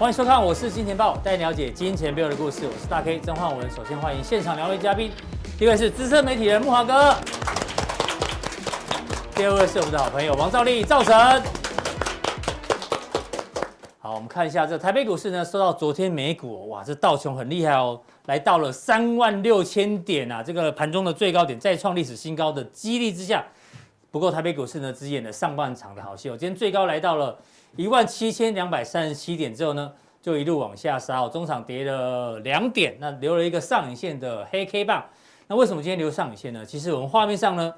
欢迎收看，我是金钱豹，带你了解金钱背后的故事。我是大 K 曾焕文。首先欢迎现场两位嘉宾，第一位是资深媒体人木华哥，第二位是我们的好朋友王兆立兆成。好，我们看一下这台北股市呢，受到昨天美股、哇，这道琼很厉害哦，来到了三万六千点啊，这个盘中的最高点再创历史新高的激励之下。不过台北股市呢，只演了上半场的好戏哦。今天最高来到了一万七千两百三十七点之后呢，就一路往下杀哦。中场跌了两点，那留了一个上影线的黑 K 棒。那为什么今天留上影线呢？其实我们画面上呢，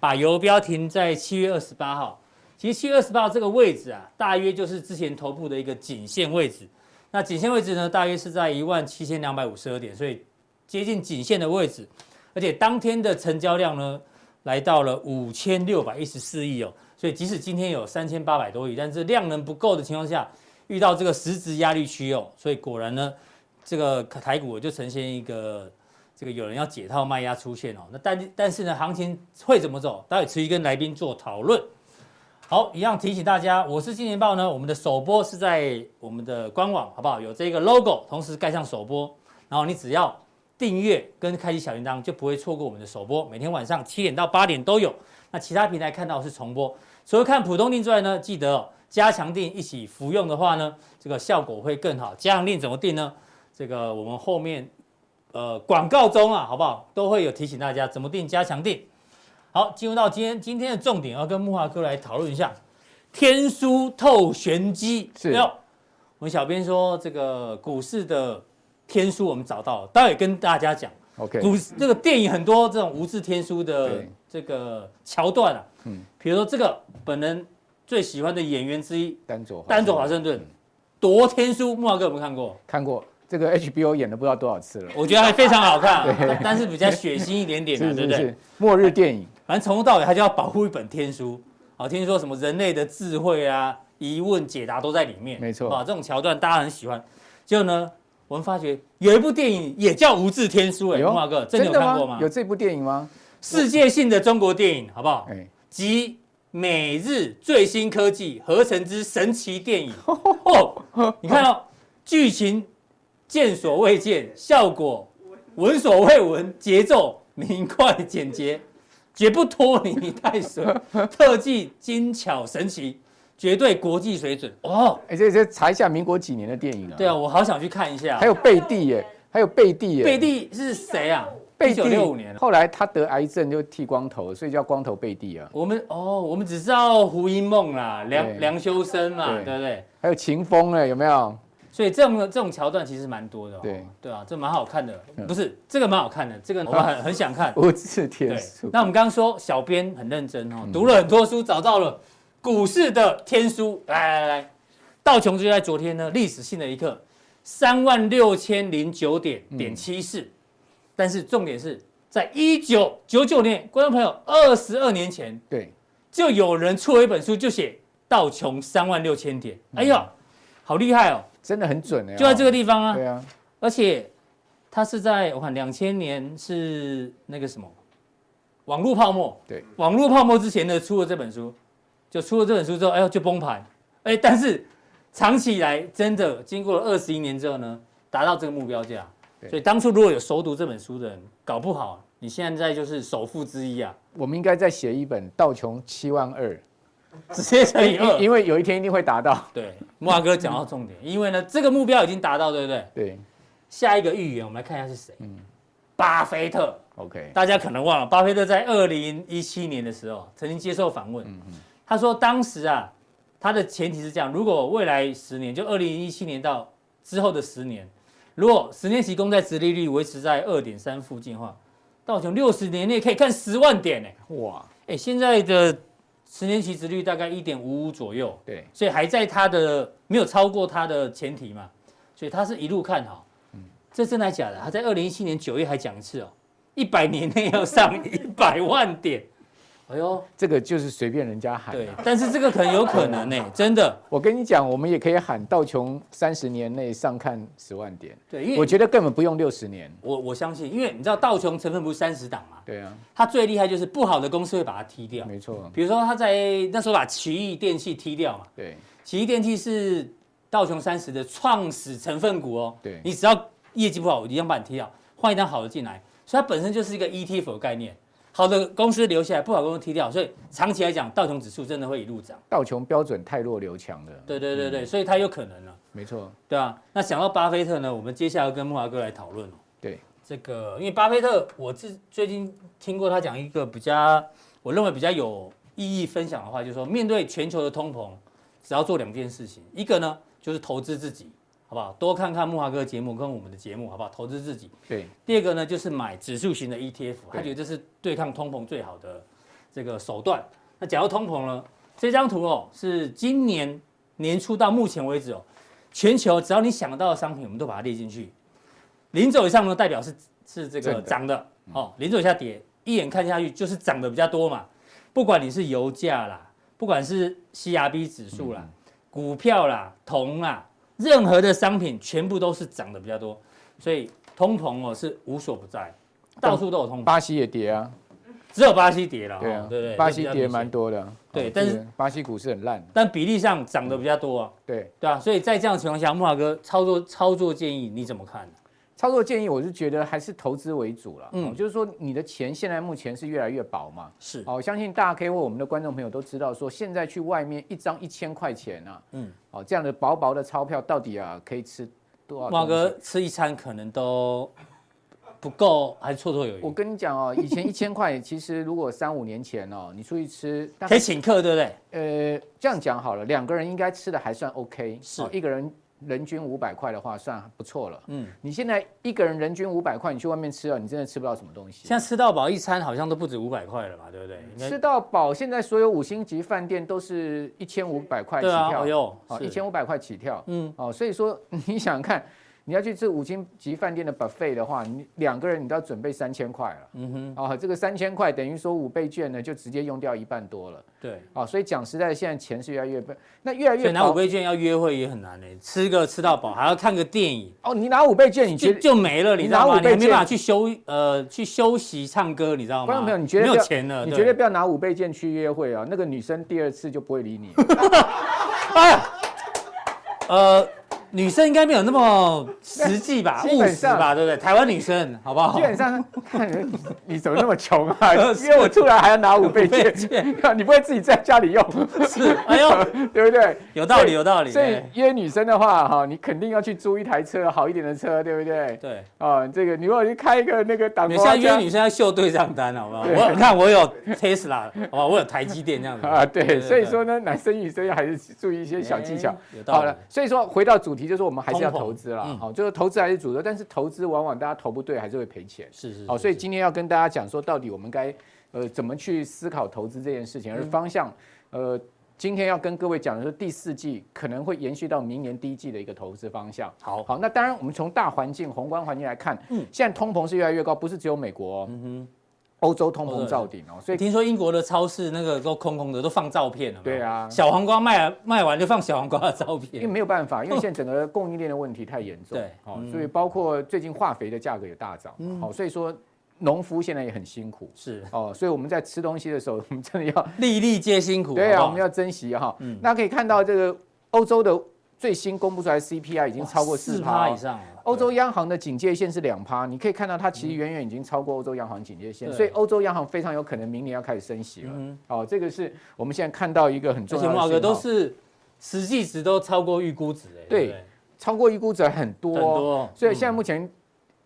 把游标停在七月二十八号。其实七月二十八号这个位置啊，大约就是之前头部的一个颈线位置。那颈线位置呢，大约是在一万七千两百五十二点，所以接近颈线的位置。而且当天的成交量呢，来到了五千六百一十四亿哦，所以即使今天有三千八百多亿，但是量能不够的情况下，遇到这个实质压力区哦，所以果然呢，这个台股就呈现一个这个有人要解套卖压出现哦。那但但是呢，行情会怎么走？待会持续跟来宾做讨论。好，一样提醒大家，我是金钱报呢，我们的首播是在我们的官网，好不好？有这个 logo，同时盖上首播，然后你只要。订阅跟开启小铃铛就不会错过我们的首播，每天晚上七点到八点都有。那其他平台看到是重播，除了看普通定之外呢，记得哦，加强定一起服用的话呢，这个效果会更好。加强定怎么定呢？这个我们后面呃广告中啊，好不好？都会有提醒大家怎么定加强定。好，进入到今天今天的重点，要跟木华哥来讨论一下天书透玄机。是，没有，我们小编说这个股市的。天书我们找到了，待会跟大家讲。OK，股这个电影很多这种无字天书的这个桥段啊，嗯，比如说这个本人最喜欢的演员之一丹佐丹佐华盛顿夺天书，木华哥有没有看过？看过，这个 HBO 演了不知道多少次了。我觉得还非常好看，但是比较血腥一点点 的，对不对？末日电影，反正从头到尾他就要保护一本天书。好，听说什么人类的智慧啊、疑问解答都在里面，没错。啊，这种桥段大家很喜欢。就呢。我们发觉有一部电影也叫《无字天书》哎，木华哥，真的有看过吗？有这部电影吗？世界性的中国电影，好不好？哎，集美日最新科技合成之神奇电影 哦！你看哦剧情见所未见，效果闻所未闻，节奏明快简洁，绝不拖泥带水，特技精巧神奇。绝对国际水准哦！哎，这这查一下民国几年的电影啊？对啊，我好想去看一下。还有贝蒂耶，还有贝蒂耶。贝蒂是谁啊？一九六五年，后来他得癌症就剃光头，所以叫光头贝蒂啊。我们哦，我们只知道胡因梦啦，梁梁修身嘛，对不对？还有秦风哎，有没有？所以这种这种桥段其实蛮多的。对对啊，这蛮好看的。不是这个蛮好看的，这个我很很想看。无字天书。那我们刚刚说小编很认真哦，读了很多书，找到了。股市的天书，来来来，道琼就在昨天呢，历史性的一刻，三万六千零九点点七四，但是重点是在一九九九年，观众朋友，二十二年前，对，就有人出了一本书，就写道琼三万六千点，哎呀，好厉害哦，真的很准哎，就在这个地方啊，对啊，而且他是在我看两千年是那个什么网络泡沫，对，网络泡沫之前呢出了这本书。就出了这本书之后，哎呦就崩盘，哎，但是长期以来真的经过了二十一年之后呢，达到这个目标价。所以当初如果有熟读这本书的人，搞不好你现在就是首富之一啊。我们应该再写一本道琼七万二，直接乘以二，因为有一天一定会达到。对，慕驊哥讲到重点，因为呢这个目标已经达到，对不对？对。下一个预言，我们来看一下是谁？嗯，巴菲特。OK，大家可能忘了，巴菲特在二零一七年的时候曾经接受访问。嗯嗯。他说：“当时啊，他的前提是这样：如果未来十年，就二零一七年到之后的十年，如果十年期公债殖利率维持在二点三附近的话，道琼六十年内可以看十万点呢。哇，哎，现在的十年期殖率大概一点五五左右，对，所以还在它的没有超过它的前提嘛，所以它是一路看好。嗯，这真的还假的？他在二零一七年九月还讲一次哦，一百年内要上 一百万点。”哎呦，这个就是随便人家喊。对，但是这个可能有可能呢，真的。我跟你讲，我们也可以喊道琼三十年内上看十万点。对，因为我觉得根本不用六十年。我我相信，因为你知道道琼成分不是三十档嘛？对啊。它最厉害就是不好的公司会把它踢掉。没错。比如说他在那时候把奇异电器踢掉嘛。对。奇异电器是道琼三十的创始成分股哦。对，你只要业绩不好，我一样把你踢掉，换一张好的进来。所以它本身就是一个 ETF 的概念，好的公司留下来，不好公司踢掉。所以长期来讲，道琼指数真的会一路涨。道琼标准太弱留强了。对对对对，嗯、所以它有可能了。没错。对啊，那想到巴菲特呢，我们接下来跟木华哥来讨论哦。对，这个因为巴菲特，我自最近听过他讲一个比较，我认为比较有意义分享的话，就是说面对全球的通膨，只要做两件事情，一个呢就是投资自己。好不好？多看看木华哥的节目跟我们的节目，好不好？投资自己。对。第二个呢，就是买指数型的 ETF，他觉得这是对抗通膨最好的这个手段。那讲到通膨呢，这张图哦，是今年年初到目前为止哦，全球只要你想到的商品，我们都把它列进去。零轴以上呢，代表是是这个涨的哦，零轴以下跌，一眼看下去就是涨的比较多嘛。不管你是油价啦，不管是 CRB 指数啦，嗯、股票啦，铜啦。任何的商品全部都是涨得比较多，所以通膨哦是无所不在，到处都有通膨。巴西也跌啊，只有巴西跌了。对啊，对对，巴西跌蛮多的。对，但是巴西股市很烂，但比例上涨得比较多啊。对对啊，所以在这样的情况下，木华哥操作操作建议你怎么看？操作建议，我是觉得还是投资为主了。嗯，就是说你的钱现在目前是越来越薄嘛。是。好，我相信大家可以或我们的观众朋友都知道，说现在去外面一张一千块钱啊，嗯，哦，这样的薄薄的钞票到底啊可以吃多少？慕驊哥吃一餐可能都不够，还绰绰有余。我跟你讲哦，以前一千块，其实如果三五年前哦，你出去吃可以请客，对不对？呃，这样讲好了，两个人应该吃的还算 OK，是一个人。人均五百块的话，算不错了。嗯，你现在一个人人均五百块，你去外面吃啊，你真的吃不到什么东西。现在吃到饱一餐好像都不止五百块了吧，对不对？吃到饱，现在所有五星级饭店都是一千五百块起跳。对啊，哦，一千五百块起跳。嗯，哦，所以说 你想看。你要去吃五星级饭店的 buffet 的话，你两个人你都要准备三千块了。嗯哼，哦，这个三千块等于说五倍券呢，就直接用掉一半多了。对，哦，所以讲实在，现在钱是越来越笨。那越来越拿五倍券要约会也很难呢，吃个吃到饱还要看个电影。哦，你拿五倍券，你觉得就没了，你知道吗？你还没办法去休呃去休息唱歌，你知道吗？观众朋友，你觉得没有钱了？你绝对不要拿五倍券去约会啊，那个女生第二次就不会理你。哎呀，呃。女生应该没有那么实际吧，务实吧，对不对？台湾女生，好不好？基本上看人，你怎么那么穷啊？因为我出来还要拿五倍券，你不会自己在家里用？是，哎呦，对不对？有道理，有道理。所以约女生的话，哈，你肯定要去租一台车，好一点的车，对不对？对。啊，这个你如果去开一个那个档，你现在约女生要秀对账单，好不好？我看我有 Tesla，好吧，我有台积电这样子啊。对，所以说呢，男生女生要还是注意一些小技巧。好了，所以说回到主题。就是我们还是要投资啦，好，就是投资还是主流，但是投资往往大家投不对，还是会赔钱。是是，好，所以今天要跟大家讲说，到底我们该呃怎么去思考投资这件事情，而方向，呃，今天要跟各位讲的是第四季可能会延续到明年第一季的一个投资方向。好，好，那当然我们从大环境、宏观环境来看，嗯，现在通膨是越来越高，不是只有美国，嗯哼。欧洲通膨造顶哦，所以听说英国的超市那个都空空的，都放照片了。对啊，小黄瓜卖卖完就放小黄瓜的照片。因为没有办法，因为 现在整个供应链的问题太严重。对，好，所以包括最近化肥的价格也大涨。好，所以说农夫现在也很辛苦。是哦，所以我们在吃东西的时候，我们真的要粒粒皆辛苦。对啊，我们要珍惜哈。嗯，那可以看到这个欧洲的。最新公布出来 CPI 已经超过四趴以上了。欧洲央行的警戒线是两趴，你可以看到它其实远远已经超过欧洲央行警戒线，所以欧洲央行非常有可能明年要开始升息了。好，这个是我们现在看到一个很重要的。而且都是实际值都超过预估值，对，超过预估值很多。很多。所以现在目前。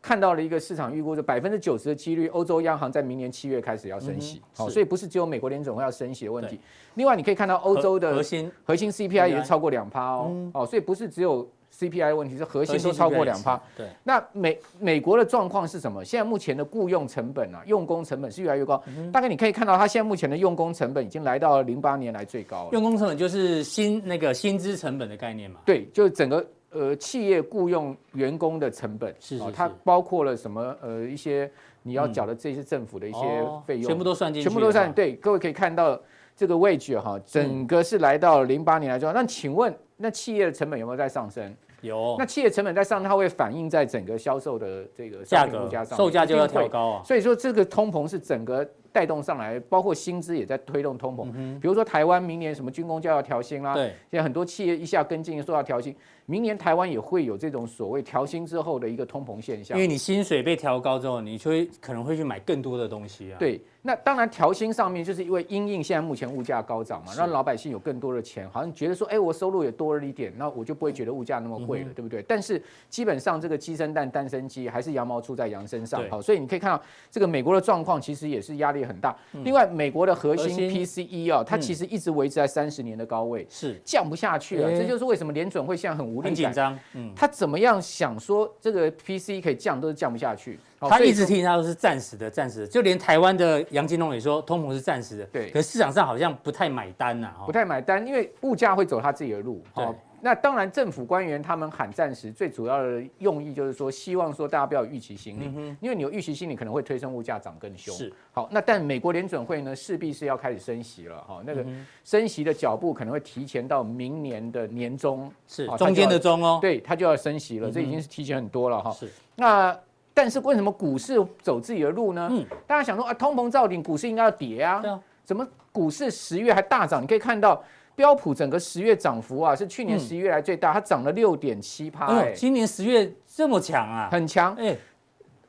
看到了一个市场预估，就百分之九十的几率，欧洲央行在明年七月开始要升息，好，所以不是只有美国联总会要升息的问题。另外，你可以看到欧洲的核心核心 CPI 也是超过两趴哦，哦，所以不是只有 CPI 的问题，是核心都超过两趴。对，那美美国的状况是什么？现在目前的雇佣成本啊，用工成本是越来越高。大概你可以看到，它现在目前的用工成本已经来到了零八年来最高了。用工成本就是薪那个薪资成本的概念嘛？对，就是整个。呃，企业雇佣员工的成本是，它包括了什么？呃，一些你要缴的这些政府的一些费用，全部都算进去，全部都算。对，各位可以看到这个 wage 哈，整个是来到零八年来说，那请问那企业的成本有没有在上升？有。那企业成本在上，它会反映在整个销售的这个价格、售价就要调高啊。所以说，这个通膨是整个。带动上来，包括薪资也在推动通膨。比如说台湾明年什么军工就要调薪啦，对，现在很多企业一下跟进说要调薪。明年台湾也会有这种所谓调薪之后的一个通膨现象，因为你薪水被调高之后，你就会可能会去买更多的东西啊。对，那当然调薪上面就是因为因应现在目前物价高涨嘛，让老百姓有更多的钱，好像觉得说，哎，我收入也多了一点，那我就不会觉得物价那么贵了，嗯、对不对？但是基本上这个鸡生蛋，蛋生鸡，还是羊毛出在羊身上。好，所以你可以看到这个美国的状况其实也是压力很大。嗯、另外，美国的核心 PCE 啊、哦，它其实一直维持在三十年的高位，是降不下去了。这就是为什么联准会现在很无力感，很紧张。嗯，他怎么样想说这个 PCE 可以降，都是降不下去。他一直听他都是暂时的，暂时的。就连台湾的杨金龙也说通膨是暂时的。对，可是市场上好像不太买单呐，不太买单，因为物价会走他自己的路。对。那当然，政府官员他们喊暂时，最主要的用意就是说，希望说大家不要有预期心理，嗯、因为你有预期心理，可能会推升物价涨更凶。是，好，那但美国联准会呢，势必是要开始升息了哈，那个升息的脚步可能会提前到明年的年中，是中间的中哦，对，它就要升息了，这已经是提前很多了哈。是，那但是为什么股市走自己的路呢？嗯，大家想说啊，通膨造顶，股市应该要跌啊，对啊，怎么股市十月还大涨？你可以看到。标普整个十月涨幅啊，是去年十一月来最大，它涨了六点七趴。哎，今年十月这么强啊，很强。哎，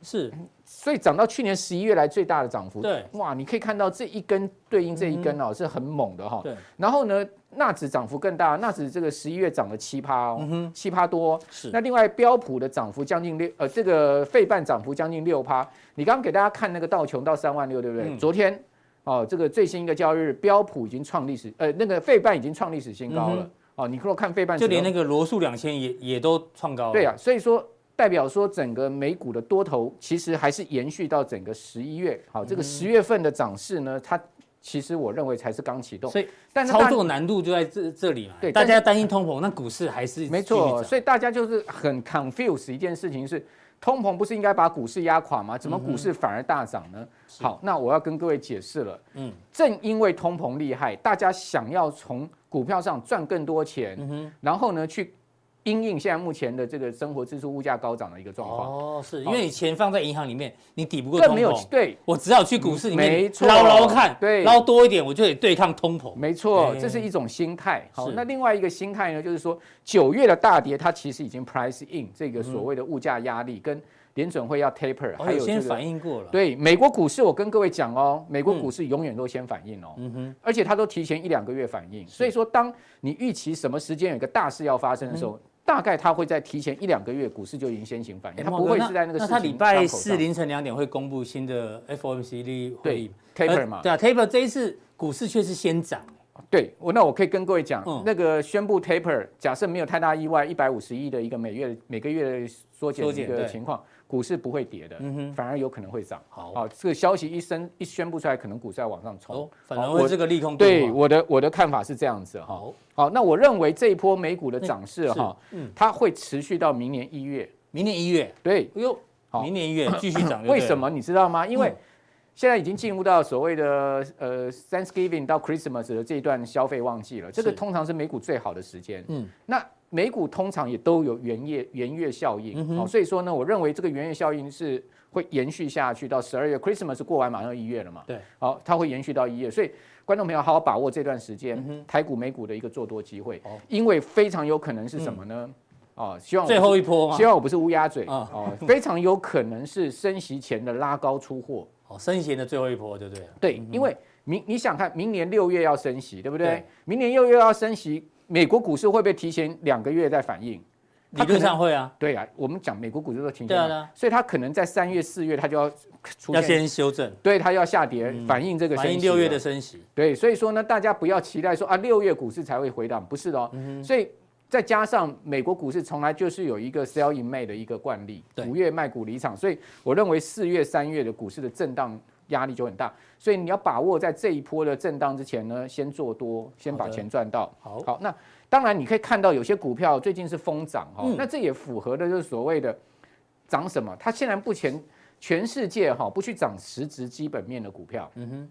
是，所以涨到去年十一月来最大的涨幅。对，哇，你可以看到这一根对应这一根哦，是很猛的哈。对。然后呢，纳指涨幅更大，纳指这个十一月涨了七趴哦，七趴多。是。那另外标普的涨幅将近六，呃，这个费半涨幅将近六趴。你刚刚给大家看那个道琼到三万六，对不对？昨天。哦，这个最新一个交易日，标普已经创历史，呃，那个费半已经创历史新高了。嗯、哦，你如果看费半，就连那个罗素两千也也都创高了。对啊，所以说代表说整个美股的多头其实还是延续到整个十一月。好、哦，这个十月份的涨势呢，它其实我认为才是刚启动。所以，但操作难度就在这这里嘛。对，大家担心通膨，那股市还是没错。所以大家就是很 confuse 一件事情是。通膨不是应该把股市压垮吗？怎么股市反而大涨呢？嗯、好，那我要跟各位解释了。嗯，正因为通膨厉害，大家想要从股票上赚更多钱，嗯、然后呢去。因应现在目前的这个生活支出物价高涨的一个状况。哦，是因为你钱放在银行里面，你抵不过通膨，没有对，我只好去股市里面捞捞看，对，捞多一点我就得对抗通膨，没错，这是一种心态。好，那另外一个心态呢，就是说九月的大跌，它其实已经 price in 这个所谓的物价压力跟。联准会要 taper，还有先反应过了。对，美国股市，我跟各位讲哦，美国股市永远都先反应哦，而且它都提前一两个月反应。所以说，当你预期什么时间有一个大事要发生的时候，大概它会在提前一两个月，股市就已经先行反应，它不会是在那个。那它礼拜四凌晨两点会公布新的 FOMC 会议，taper 嘛？对啊，taper 这一次股市却是先涨。对，我那我可以跟各位讲，那个宣布 taper，假设没有太大意外，一百五十亿的一个每月每个月的缩减的一个情况。股市不会跌的，反而有可能会涨。好，好，这个消息一声一宣布出来，可能股市要往上冲。哦，反而会这个利空。对，我的我的看法是这样子哈。好，好，那我认为这一波美股的涨势哈，嗯，它会持续到明年一月。明年一月，对，哎呦，明年一月 继续涨。为什么你知道吗？因为现在已经进入到所谓的呃 Thanksgiving 到 Christmas 的这一段消费旺季了，这个通常是美股最好的时间。嗯，那。美股通常也都有元月元月效应，好、所以说呢，我认为这个元月效应是会延续下去到十二月，Christmas 过完马上一月了嘛，对，好，它会延续到一月，所以观众朋友好好把握这段时间，嗯、台股美股的一个做多机会，哦、因为非常有可能是什么呢？哦、嗯，希望最后一波，希望我不是乌鸦嘴，哦，哦，非常有可能是升息前的拉高出货，哦，升息前的最后一波，对不对？对，因为明你想看明年六月要升息，对不对？对。明年六月要升息。美国股市会不会提前两个月再反应？理论上会啊。对啊，我们讲美国股市都提前。对啊。所以它可能在三月、四月，它就要出现要先修正。对，它要下跌，反映这个升息。反映六月的升息。对，所以说呢，大家不要期待说啊，六月股市才会回档，不是的哦。所以再加上美国股市从来就是有一个 sell in May 的一个惯例，五月卖股离场，所以我认为四月、三月的股市的震荡压力就很大。所以你要把握在这一波的震荡之前呢，先做多，先把钱赚到。好，好，那。当然，你可以看到有些股票最近是疯涨哈，那这也符合的就是所谓的涨什么？它现在目前全世界哈不去涨实质基本面的股票，嗯哼，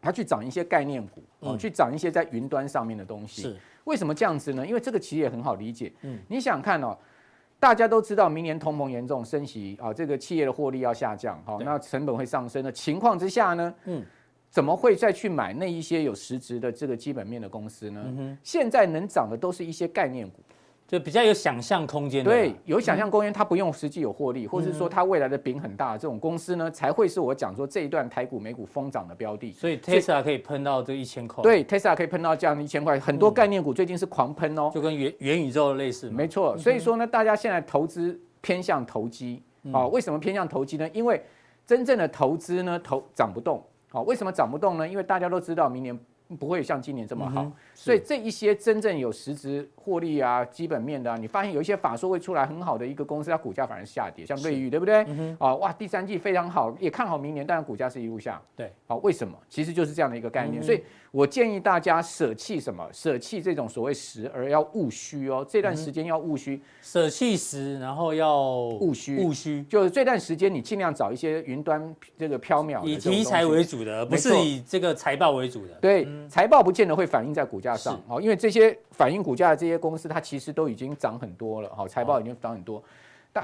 它去涨一些概念股，哦，去涨一些在云端上面的东西。是为什么这样子呢？因为这个其实也很好理解。嗯，你想看哦，大家都知道明年通膨严重，升息啊，这个企业的获利要下降，好，那成本会上升的情况之下呢，嗯。怎么会再去买那一些有实质的这个基本面的公司呢？嗯、现在能涨的都是一些概念股。就比较有想象空间，对，有想象空间，它不用实际有获利，或者是说它未来的饼很大，这种公司呢，才会是我讲说这一段台股、美股疯涨的标的。所以 Tesla 可以喷到这一千块，对，Tesla 可以喷到这样一千块，很多概念股最近是狂喷哦，就跟元元宇宙类似。没错，所以说呢，大家现在投资偏向投机，啊，为什么偏向投机呢？因为真正的投资呢，投涨不动，好，为什么涨不动呢？因为大家都知道明年。不会像今年这么好，所以这一些真正有实质获利啊、基本面的啊，你发现有一些法说会出来很好的一个公司，它股价反而下跌，像瑞昱，对不对？啊，哇，第三季非常好，也看好明年，但是股价是一路下。对，好，为什么？其实就是这样的一个概念，所以。我建议大家舍弃什么？舍弃这种所谓实，而要务虚哦。这段时间要务虚，舍弃实，然后要务虚。务虚就是这段时间你尽量找一些云端这个飘渺，以题材为主的，不是以这个财报为主的。对，财报不见得会反映在股价上，好，因为这些反映股价的这些公司，它其实都已经涨很多了，好，财报已经涨很多。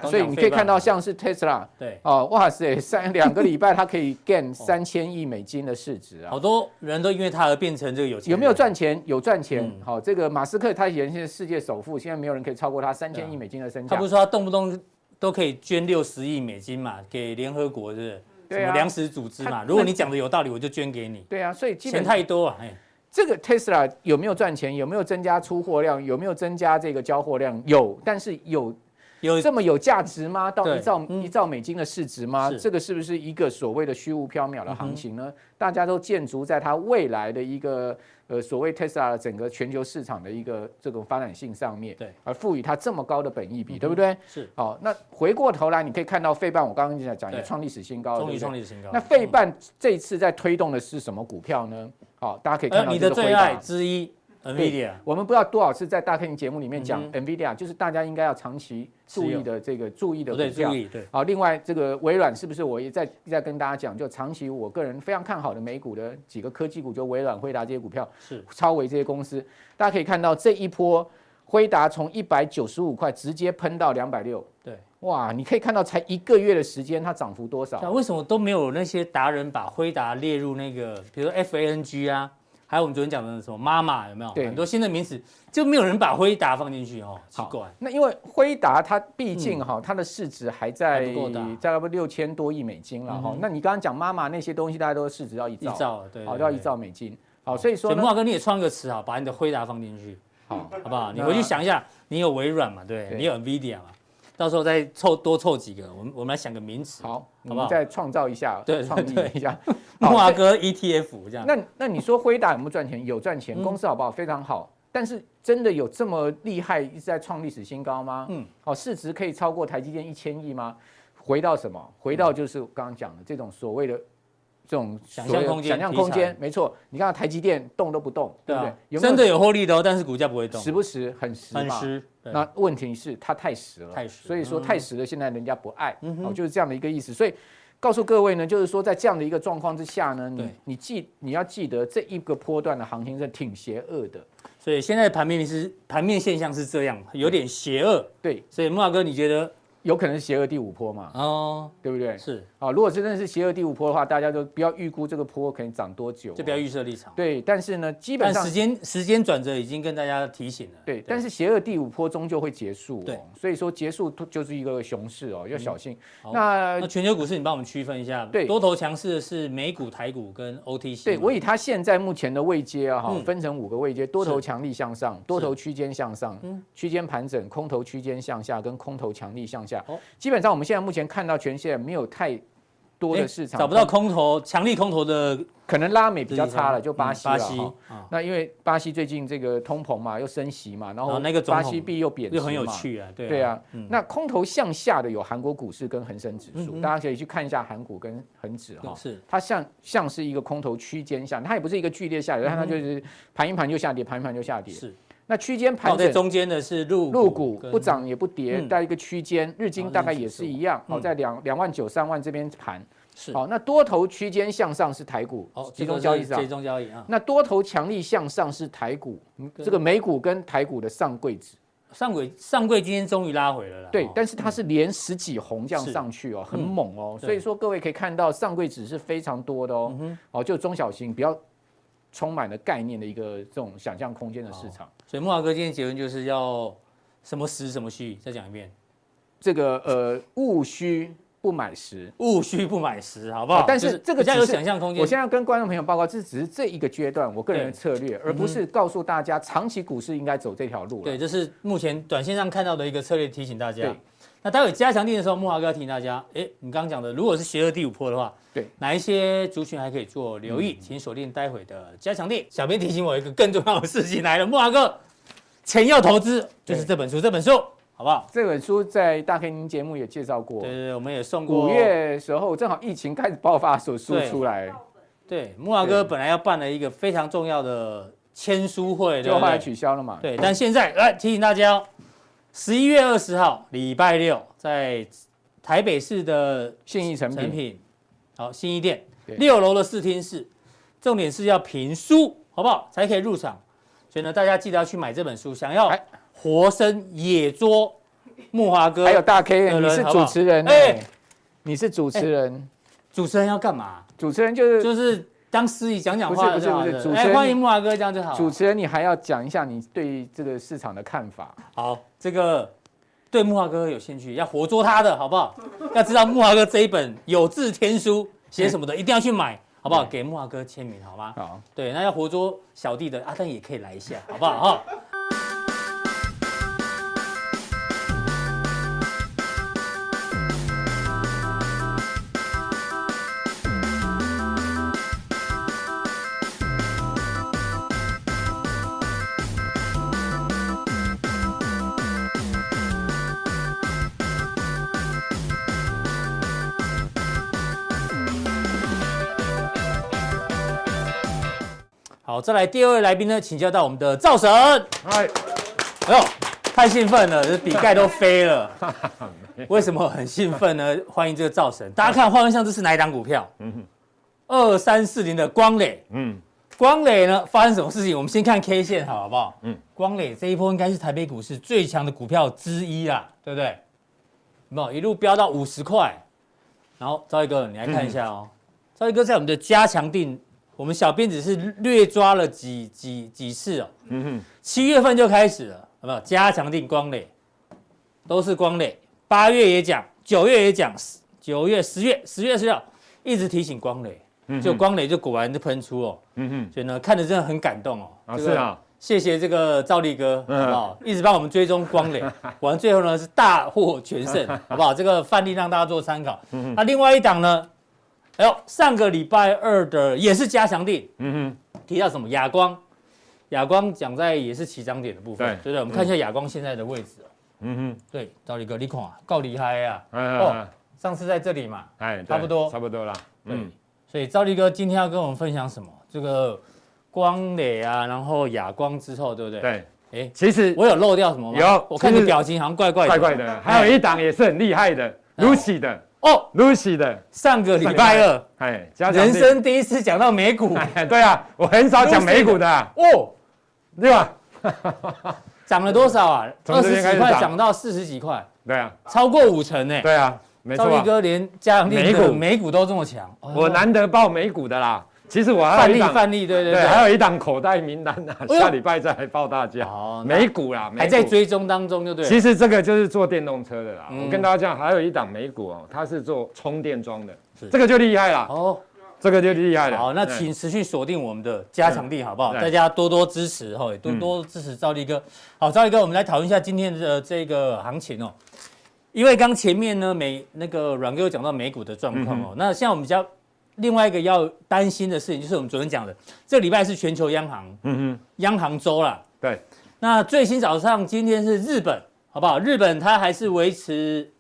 所以你可以看到，像是 Tesla，对，哦，哇塞，三两个 礼拜它可以 gain 三千亿美金的市值啊！好多人都因为它而变成这个有钱。有没有赚钱？有赚钱。好，这个马斯克他原先世界首富，现在没有人可以超过他三千亿美金的身价。他不是说他动不动都可以捐六十亿美金嘛，给联合国是什么粮食组织嘛？如果你讲的有道理，我就捐给你。对啊，所以钱太多啊！哎，这个 Tesla 有没有赚钱？有没有增加出货量？有没有增加这个交货量？有，但是有。有这么有价值吗？到一兆一兆美金的市值吗？这个是不是一个所谓的虚无缥缈的行情呢？大家都建筑在它未来的一个呃所谓特斯拉的整个全球市场的一个这种发展性上面，对，而赋予它这么高的本益比，对不对？是。好，那回过头来，你可以看到费半，我刚刚讲讲也创历史新高，终于创历史新高。那费半这一次在推动的是什么股票呢？好，大家可以看到你的最爱之一。NVIDIA，我们不知道多少次在大 K 节目里面讲 NVIDIA，就是大家应该要长期注意的这个注意的股票。对，好，另外这个微软是不是我也在在跟大家讲，就长期我个人非常看好的美股的几个科技股，就微软、辉达这些股票，是超微这些公司。大家可以看到这一波，辉达从一百九十五块直接喷到两百六。对，哇，你可以看到才一个月的时间，它涨幅多少？那为什么都没有那些达人把辉达列入那个，比如说 FANG 啊？还有我们昨天讲的什么妈妈有没有？对，很多新的名词就没有人把辉达放进去哦，奇怪。那因为辉达它毕竟哈，它的市值还在差不多六千多亿美金了哈。那你刚刚讲妈妈那些东西，大家都市值要一兆，对，好，要一兆美金。好，所以说木华哥你也创个词哈，把你的辉达放进去，好，好不好？你回去想一下，你有微软嘛？对，你有 NVIDIA 嘛？到时候再凑多凑几个，我们我们来想个名词，好，我们再创造一下，对，创意一下。木华哥 ETF 这样。那那你说辉达有没有赚钱？有赚钱，公司好不好？非常好。但是真的有这么厉害，一直在创历史新高吗？嗯，哦，市值可以超过台积电一千亿吗？回到什么？回到就是刚刚讲的这种所谓的。这种想象空间，想象空间，没错。你看台积电动都不动，对不对？真的有获利的哦，但是股价不会动，时不时很实，很实。那问题是它太实了，太实。所以说太实了，现在人家不爱，哦，就是这样的一个意思。所以告诉各位呢，就是说在这样的一个状况之下呢，你你记你要记得这一个波段的行情是挺邪恶的。所以现在盘面是盘面现象是这样，有点邪恶。对，所以木华哥，你觉得？有可能是邪恶第五波嘛？哦，对不对？是啊，如果真的是邪恶第五波的话，大家就不要预估这个波可能涨多久，就不要预设立场。对，但是呢，基本上时间时间转折已经跟大家提醒了。对，但是邪恶第五波终究会结束。对，所以说结束就是一个熊市哦，要小心。那那全球股市，你帮我们区分一下。对，多头强势的是美股、台股跟 OTC。对，我以它现在目前的位阶啊，哈，分成五个位阶：多头强力向上，多头区间向上，区间盘整，空头区间向下，跟空头强力向下。基本上。我们现在目前看到全世界没有太多的市场找不到空头强力空头的，可能拉美比较差了，就巴西了。那因为巴西最近这个通膨嘛，又升息嘛，然后那个巴西币又贬值，又很有趣啊。对啊，那空头向下的有韩国股市跟恒生指数，大家可以去看一下韩股跟恒指哈。是它像像是一个空头区间下，它也不是一个剧烈下跌，但它就是盘一盘就下跌，盘一盘就下跌。是。那区间盘在中间的是入入股，不涨也不跌，在一个区间，日经大概也是一样，好在两两万九三万这边盘，是。好，那多头区间向上是台股，集中交易是集中交易啊，那多头强力向上是台股，这个美股跟台股的上柜子，上柜上柜今天终于拉回了啦。对，但是它是连十几红这样上去哦，很猛哦。所以说各位可以看到上柜指是非常多的哦。哦，就中小型比较充满了概念的一个这种想象空间的市场。所以木华哥今天结论就是要什么实什么虚，再讲一遍。这个呃，务虚。不买实，务虚不买实，好不好？但是这个比较有想象空间。我现在要跟观众朋友报告，这只是这一个阶段我个人的策略，而不是告诉大家长期股市应该走这条路。对，这是目前短线上看到的一个策略，提醒大家。那待会加强定的时候，木华哥要提醒大家，哎，你刚刚讲的，如果是邪恶第五波的话，对，哪一些族群还可以做留意？请锁定待会的加强定。小编提醒我一个更重要的事情来了，木华哥，钱要投资就是这本书，这本书。好不好？这本书在大 K 您节目也介绍过，对对对，我们也送过。五月时候正好疫情开始爆发的时候，书出来。对，木华哥本来要办了一个非常重要的签书会，就后来取消了嘛。对，但现在来提醒大家哦，十一月二十号礼拜六，在台北市的信义成品，好信义店六楼的视听室，重点是要评书，好不好？才可以入场。所以呢，大家记得要去买这本书，想要。活生野捉木华哥，还有大 K，你是主持人哎，你是主持人，主持人要干嘛？主持人就是就是当司仪讲讲话，不是不是，主持人欢迎木华哥这样就好。主持人你还要讲一下你对这个市场的看法。好，这个对木华哥有兴趣要活捉他的好不好？要知道木华哥这一本有字天书写什么的，一定要去买，好不好？给木华哥签名好吗？好，对，那要活捉小弟的阿登也可以来一下，好不好？哈。再来第二位来宾呢，请教到我们的赵神。嗨，哎呦，太兴奋了，这笔盖都飞了。为什么很兴奋呢？欢迎这个赵神。大家看画面上这是哪一档股票？嗯哼，二三四零的光磊。嗯，光磊呢发生什么事情？我们先看 K 线，好好不好？嗯，光磊这一波应该是台北股市最强的股票之一啦，对不对？有没有一路飙到五十块？然后赵一哥，你来看一下哦。赵一哥在我们的加强錠。我们小编只是略抓了几几几次哦，嗯哼，七月份就开始了，有没有？加强定光磊，都是光磊，八月也讲，九月也讲，九月、十月、十月十六一直提醒光磊，就光磊就果然就喷出哦，嗯哼，所以呢看着真的很感动哦，啊是啊，谢谢这个赵力哥，好不好？一直帮我们追踪光磊，果然最后呢是大获全胜，好不好？这个范例让大家做参考，那另外一档呢？哎呦，上个礼拜二的也是加强錠，嗯哼，提到什么？亚光，亚光讲在也是起涨点的部分，对。不对？我们看一下亚光现在的位置，嗯哼，对，赵力哥你看啊，够厉害啊，哦，上次在这里嘛，哎，差不多，差不多啦，嗯，所以赵力哥今天要跟我们分享什么？这个光磊啊，然后亚光之后，对不对？对，哎，其实我有漏掉什么吗？有，我看你表情好像怪怪怪怪的，还有一档也是很厉害的，Lucy 的。哦，Lucy 的。上个礼拜二，哎，人生第一次讲到美股，对啊，我很少讲美股的。哦，对吧？涨了多少啊？二十几块涨到四十几块，对啊，超过五成呢。对啊，赵力哥连加美股。美股都这么强，我难得报美股的啦。其实我还有一档范例，对对对，还有一档口袋名单呢，下礼拜再来报大家。好，美股啦，还在追踪当中，就对。其实这个就是做电动车的啦。我跟大家讲，还有一档美股哦，它是做充电桩的，这个就厉害了。哦，这个就厉害了。好，那请持续锁定我们的加强力，好不好？大家多多支持哈，多多支持赵力哥。好，赵力哥，我们来讨论一下今天的这个行情哦。因为刚前面呢，美那个阮哥有讲到美股的状况哦，那像我们比较。另外一个要担心的事情，就是我们昨天讲的，这个礼拜是全球央行，嗯哼，央行周啦。对，那最新早上今天是日本，好不好？日本它还是维持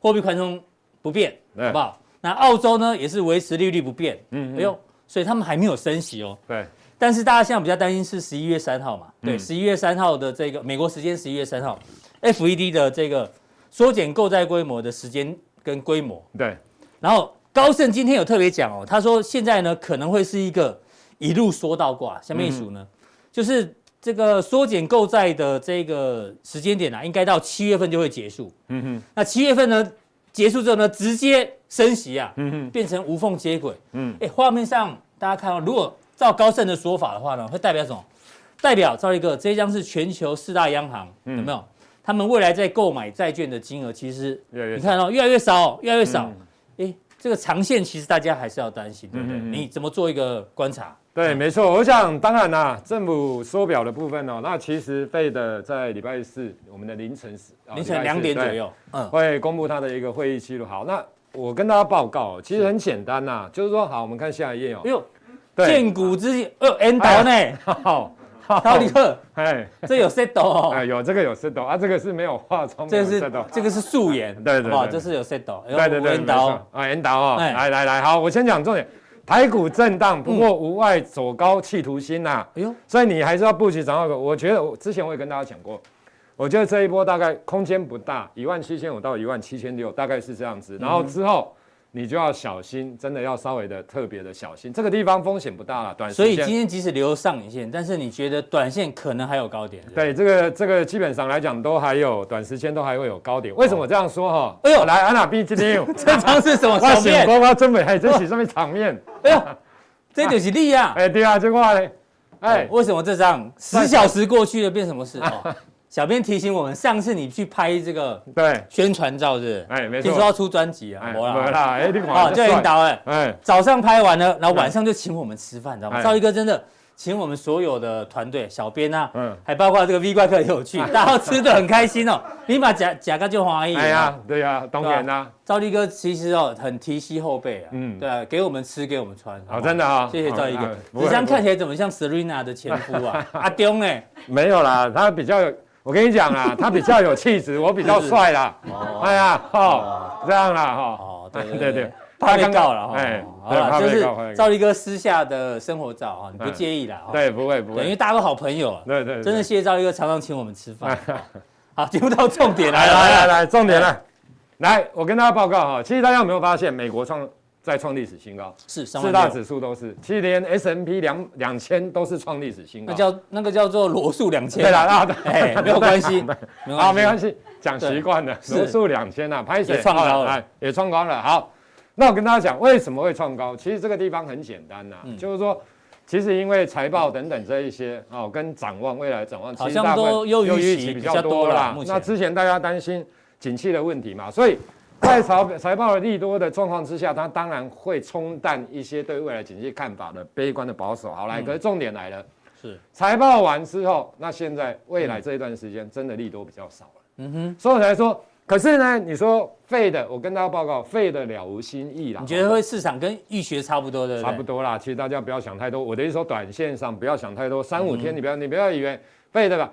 货币宽松不变，好不好？那澳洲呢，也是维持利率不变，嗯哼，哎呦，所以他们还没有升息哦。对，但是大家现在比较担心是十一月三号嘛？对，十一、嗯、月三号的这个美国时间十一月三号，FED 的这个缩减购债规模的时间跟规模，对，然后。高盛今天有特别讲哦，他说现在呢可能会是一个一路缩到挂，什么意思呢？嗯、就是这个缩减购债的这个时间点啊，应该到七月份就会结束。嗯哼，那七月份呢结束之后呢，直接升息啊，嗯哼，变成无缝接轨。嗯，哎，画面上大家看到，如果照高盛的说法的话呢，会代表什么？代表赵一个，这将是全球四大央行，嗯、有没有？他们未来在购买债券的金额，其实越越你看到越来越少，越来越少。这个长线其实大家还是要担心，对不对？嗯嗯、你怎么做一个观察？对，没错。我想，当然啦、啊，政府缩表的部分哦，那其实 Fed 在礼拜四我们的凌晨凌晨两点左右，嗯，会公布他的一个会议记录。好，那我跟大家报告，其实很简单呐、就是说，好，我们看下一页哦。哎呦，对建股之际，哎呦，N 倒呢？好。高迪克，哎，这有 set 哦，哎，有这个有 set 啊，这个是没有化妆，这个是这个是素颜，对对对，这是有 set，对对对，引导。啊，引导哦，来来来，好，我先讲重点，台股震荡，不过无碍走高企图心呐，哎呦，所以你还是要布局掌握个，我觉得我之前我也跟大家讲过，我觉得这一波大概空间不大，一万七千五到一万七千六，大概是这样子，然后之后。你就要小心，真的要稍微的特别的小心。这个地方风险不大了，短线。所以今天即使留上影线，但是你觉得短线可能还有高点？对，这个这个基本上来讲都还有短时间都还会有高点。为什么这样说哈？哎呦，来安娜 B 今天 这张是什么场面？我我真美，还真是上面场面。哎呦，这就是力啊！哎，对啊，这块嘞，哎，为什么这张十小时过去了变什么事？小编提醒我们，上次你去拍这个对。宣传照是？哎，没错，听说要出专辑啊，没啦，哎，你好，就领导哎，哎，早上拍完了，然后晚上就请我们吃饭，知道吗？赵一哥真的请我们所有的团队、小编啊，嗯，还包括这个 V 怪客也有去，大家吃的很开心哦。你把假假个就欢迎，哎呀，对呀，当然啦。赵力哥其实哦很提携后辈啊，嗯，对啊，给我们吃，给我们穿，好，真的啊，谢谢赵一哥。你这样看起来怎么像 Serena 的前夫啊？阿东哎，没有啦，他比较。我跟你讲啊，他比较有气质，我比较帅啦。哦，哎呀，哦，这样啦，哈。哦，对对对，怕被告了哈。哎，就是赵立哥私下的生活照啊，你不介意啦？对，不会不会，因为大家都好朋友。对对，真的谢谢赵力哥常常请我们吃饭。好，进入到重点来来来来，重点来，来，我跟大家报告哈，其实大家有没有发现，美国创？再创历史新高，是四大指数都是，其实连 S&P 两两千都是创历史新高。那叫那个叫做罗素两千。对啦，啊，哎，没有 关系，好，没关系，讲习惯了。罗素两千呐，拍谁创高了？也创高了。好，那我跟大家讲，为什么会创高？其实这个地方很简单呐，就是说，其实因为财报等等这一些哦，跟展望未来展望，好像都优于预期比较多了。那之前大家担心景气的问题嘛，所以。在财财报的利多的状况之下，它当然会冲淡一些对未来经济看法的悲观的保守。好，来，可是重点来了，是财报完之后，那现在未来这一段时间真的利多比较少了。嗯哼，所以我才说，可是呢，你说废的，我跟大家报告，废的了无新意啦。你觉得会市场跟预学差不多的？差不多啦。其实大家不要想太多。我的意思说，短线上不要想太多，三五天你不要你不要以为废的吧。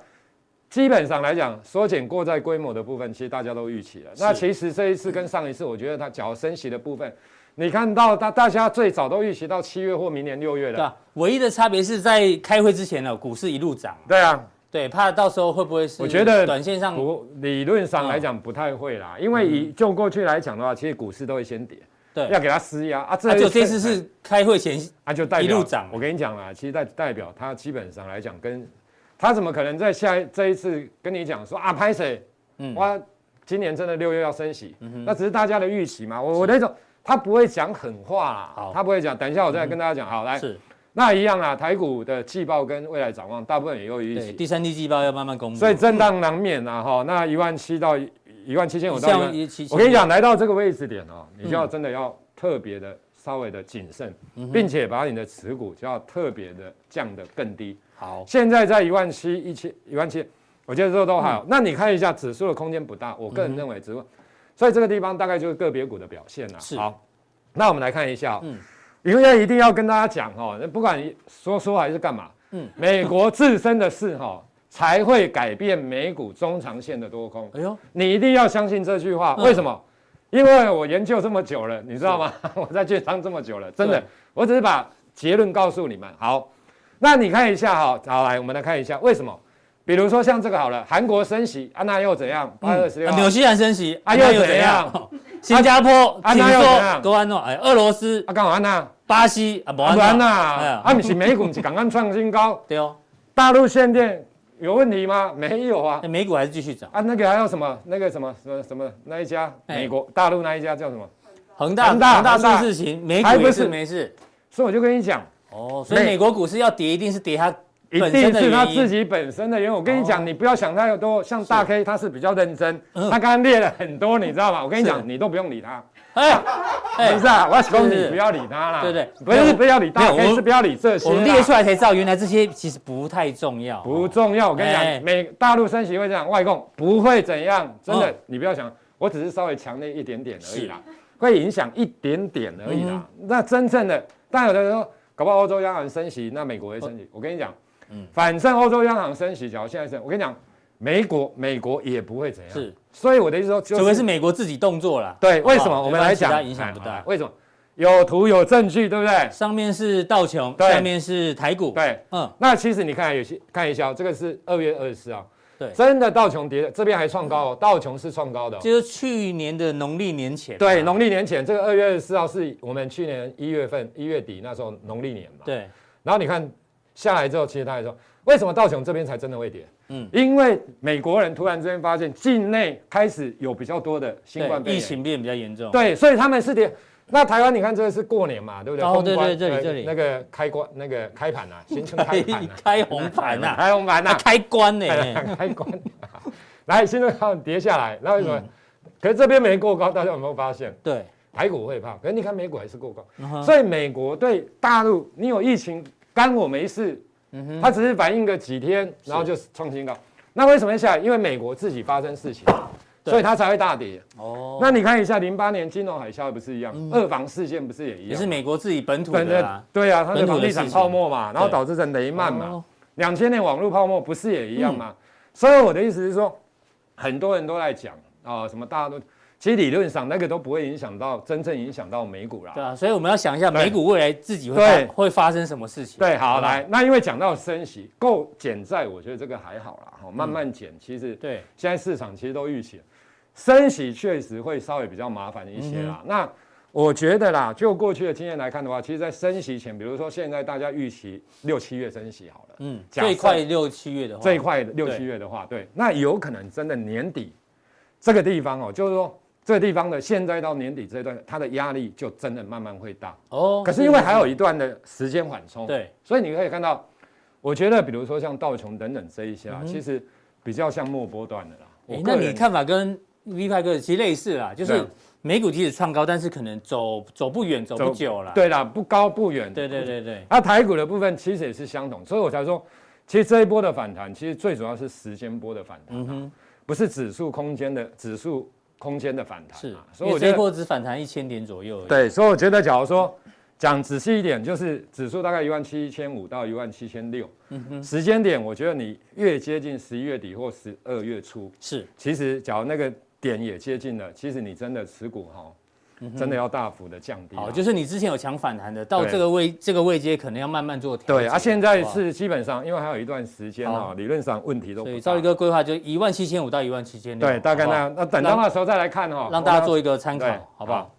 基本上来讲，缩减过债规模的部分，其实大家都预期了。那其实这一次跟上一次，我觉得它假如升息的部分，你看到大大家最早都预期到七月或明年六月了。对啊，唯一的差别是在开会之前呢，股市一路涨。对啊，对，怕到时候会不会是？我觉得短线上不，理论上来讲不太会啦，因为以就过去来讲的话，其实股市都会先跌，对，要给它施压啊。这就这次是开会前啊，就代表一路涨。我跟你讲啦，其实代代表它基本上来讲跟。他怎么可能在下这一次跟你讲说啊，拍谁？嗯，我，今年真的六月要升息，嗯、哼那只是大家的预期嘛。我是我那种他不会讲狠话啦，好他不会讲。等一下我再跟大家讲。嗯、好，来，是那一样啊。台股的季报跟未来展望，大部分也有预期。第三季季报要慢慢公布，所以震荡难免啊。哈、嗯，那一万七到一万七千五到一万，我跟你讲，来到这个位置点哦，你就要真的要特别的稍微的谨慎，嗯、哼并且把你的持股就要特别的降得更低。好，现在在一万七一千一万七，我觉得这都好。那你看一下指数的空间不大，我个人认为指数，所以这个地方大概就是个别股的表现了。是，好，那我们来看一下，嗯，因为一定要跟大家讲哦，不管说说还是干嘛，嗯，美国自身的事哈才会改变美股中长线的多空。哎呦，你一定要相信这句话，为什么？因为我研究这么久了，你知道吗？我在券商这么久了，真的，我只是把结论告诉你们。好。那你看一下哈，好来，我们来看一下为什么？比如说像这个好了，韩国升息，啊那又怎样？八月二十六，纽西兰升息，啊又怎样？新加坡，啊那又怎样？多安诺，哎，俄罗斯，啊干嘛呢？巴西，啊不安娜，啊不是美股是刚刚创新高，对哦，大陆限电有问题吗？没有啊，美股还是继续涨啊。那个还有什么？那个什么什么什么那一家美国大陆那一家叫什么？恒大恒大恒大出事情，美股不是没事。所以我就跟你讲，哦，所以美国股市要跌，一定是跌它。一定是他自己本身的原因。我跟你讲，你不要想太多。像大 K，他是比较认真，他刚刚列了很多，你知道吗？我跟你讲，你都不用理他。哎，不是啊，我说你不要理他啦。对对，不是不要理大 K，是不要理这些。我们列出来才知道，原来这些其实不太重要。不重要，我跟你讲，美大陆升息会这样，外供不会怎样，真的，你不要想，我只是稍微强烈一点点而已啦，会影响一点点而已啦。那真正的，但有的人说，搞不好欧洲央行升息，那美国会升息。我跟你讲。嗯，反正欧洲央行升息，假如现在升，我跟你讲，美国美国也不会怎样。是，所以我的意思说，除非是美国自己动作了。对，为什么？我们来讲，影响不大。为什么？有图有证据，对不对？上面是道琼，下面是台股。对，嗯。那其实你看，有些看一下，这个是二月二十四号，对，真的道琼跌，这边还创高哦，道琼是创高的，就是去年的农历年前。对，农历年前，这个二月二十四号是我们去年一月份一月底那时候农历年嘛。对。然后你看。下来之后，其实他还说，为什么道琼这边才真的会跌？嗯，因为美国人突然之间发现境内开始有比较多的新冠疫情变比较严重，对，所以他们是跌。那台湾你看这个是过年嘛，对不对？哦，对对，这里这里那个开关那个开盘啊，新春开盘，开红盘呐，开红盘呐，开关呢，开关。来，新春开跌下来，那为什么？可是这边没过高，大家有没有发现？对，台股会怕，可是你看美股还是过高，所以美国对大陆，你有疫情。干我没事，嗯哼，它只是反应个几天，然后就创新高。那为什么下来？因为美国自己发生事情，所以它才会大跌。哦，那你看一下零八年金融海啸不是一样？二房事件不是也一样？也是美国自己本土的，对啊，它的房地产泡沫嘛，然后导致成雷曼嘛。两千年网络泡沫不是也一样吗？所以我的意思是说，很多人都在讲啊，什么大家都。其实理论上那个都不会影响到真正影响到美股啦。对啊，所以我们要想一下美股未来自己会对会发生什么事情。对，好来，那因为讲到升息够减债，我觉得这个还好啦，哈，慢慢减。其实对，现在市场其实都预期升息确实会稍微比较麻烦一些啦。那我觉得啦，就过去的经验来看的话，其实，在升息前，比如说现在大家预期六七月升息好了，嗯，最快六七月的话，最快六七月的话，对，那有可能真的年底这个地方哦，就是说。这个地方的现在到年底这一段，它的压力就真的慢慢会大哦。可是因为还有一段的时间缓冲，对，所以你可以看到，我觉得比如说像道琼等等这一些啊，其实比较像末波段的啦。哎，那你看法跟 V 派哥其实类似啦，就是美股即使创高，但是可能走走不远，走不久了。对啦，不高不远。对对对对。那台股的部分其实也是相同，所以我才说，其实这一波的反弹，其实最主要是时间波的反弹，不是指数空间的指数。空间的反弹是，所以我觉得这一波只反弹一千点左右。对，所以我觉得，假如说讲仔细一点，就是指数大概一万七千五到一万七千六。嗯哼，时间点，我觉得你越接近十一月底或十二月初，是，其实假如那个点也接近了，其实你真的持股哈。真的要大幅的降低。好，就是你之前有强反弹的，到这个位这个位阶可能要慢慢做调整。对啊，现在是基本上，因为还有一段时间哈，理论上问题都。所以赵一哥规划就一万七千五到一万七千六。对，大概那样。那等到那时候再来看哈，让大家做一个参考，好不好？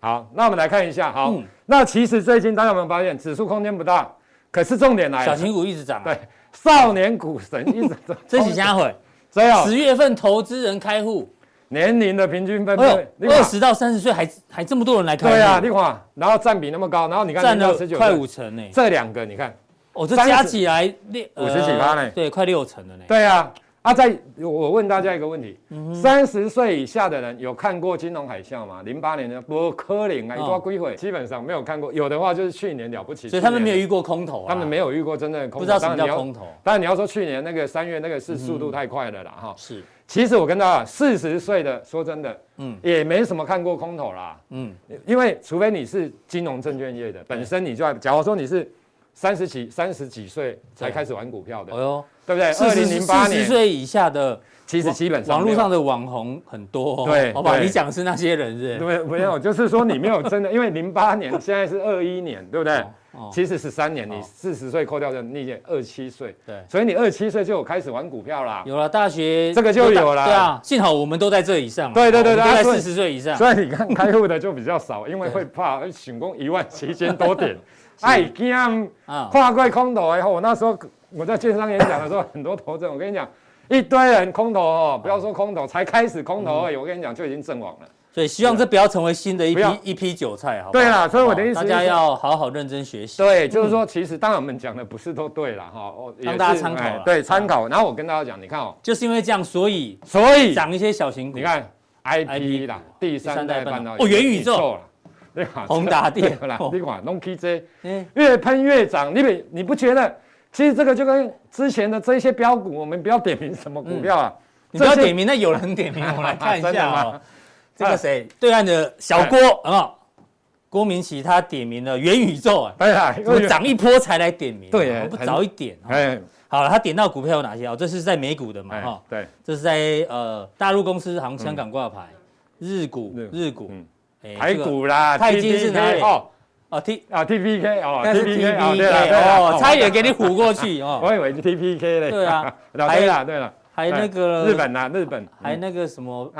好，那我们来看一下。好，那其实最近大家有没有发现，指数空间不大，可是重点来了，小型股一直涨。对，少年股神一直涨。这几家会。只有十月份投资人开户。年龄的平均分配，二十到三十岁还还这么多人来看。对啊，你看，然后占比那么高，然后你看占了快五成呢。这两个你看，哦，这加起来六五十几趴呢，对，快六成了呢。对啊，啊，在我问大家一个问题：三十岁以下的人有看过金融海啸吗？零八年的波科林啊，一抓归回，基本上没有看过。有的话就是去年了不起，所以他们没有遇过空头，他们没有遇过真正的空头，不知道什么叫空头。当然你要说去年那个三月那个是速度太快了啦，哈。是。其实我跟大家四十岁的说真的，嗯，也没什么看过空头啦，嗯，因为除非你是金融证券业的，本身你就要，假如说你是三十几、三十几岁才开始玩股票的，哦哟，对不对？二零零八年，四十岁以下的，其实基本上网络上的网红很多，对，好吧，你讲是那些人是？对，没有，就是说你没有真的，因为零八年现在是二一年，对不对？其实十三年，你四十岁扣掉的那届二七岁，对，所以你二七岁就有开始玩股票啦。有了大学，这个就有了。对啊，幸好我们都在这以上。对对对对，都在四十岁以上。所以你看开户的就比较少，因为会怕，醒工一万七千多点，哎，这样跨过空头以后，我那时候我在券商演讲的时候，很多投资人，我跟你讲，一堆人空头哦，不要说空头，才开始空头而已，我跟你讲就已经阵亡了。所以希望这不要成为新的一批一批韭菜，好。对啦，所以我的意思，大家要好好认真学习。对，就是说，其实当然我们讲的不是都对了哈，让大家参考。对，参考。然后我跟大家讲，你看哦，就是因为这样，所以所以涨一些小型股。你看 IP 啦，第三代半导体哦，元宇宙了，宏达电啦，你看弄 KJ，越喷越涨。你不你不觉得？其实这个就跟之前的这些标股，我们不要点名什么股票啊，你不要点名，那有人点名，我们来看一下啊。这个谁？对岸的小郭啊，郭明奇他点名了元宇宙啊，对啊，我涨一波才来点名，对，我不早一点。哎，好了，他点到股票有哪些？啊？这是在美股的嘛，哈，对，这是在呃大陆公司，好像香港挂牌，日股，日股，台股啦，泰金是哪里？哦，哦 T 啊 T P K 哦，T P K 哦，差一点给你唬过去哦，我以为是 T P K 嘞，对啊，对了对了，还那个日本啊，日本，还那个什么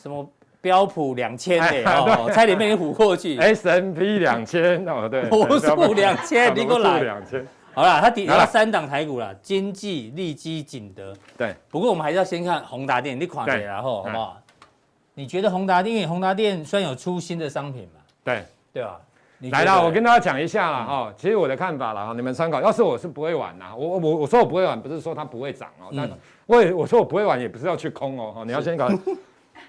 什么。标普两千的哦，差点被你唬过去。S&P 两千哦，对，罗素两千，你给我来。两千。好了，他底下三档台股了，经济、利基、景德。对。不过我们还是要先看宏达电，你看一下然后好不好？你觉得宏达电？因为宏达电虽然有出新的商品嘛。对。对吧？来了，我跟大家讲一下啦哈。其实我的看法啦哈，你们参考。要是我是不会玩呐，我我我说我不会玩，不是说它不会涨哦。但我也我说我不会玩，也不是要去空哦。你要先搞。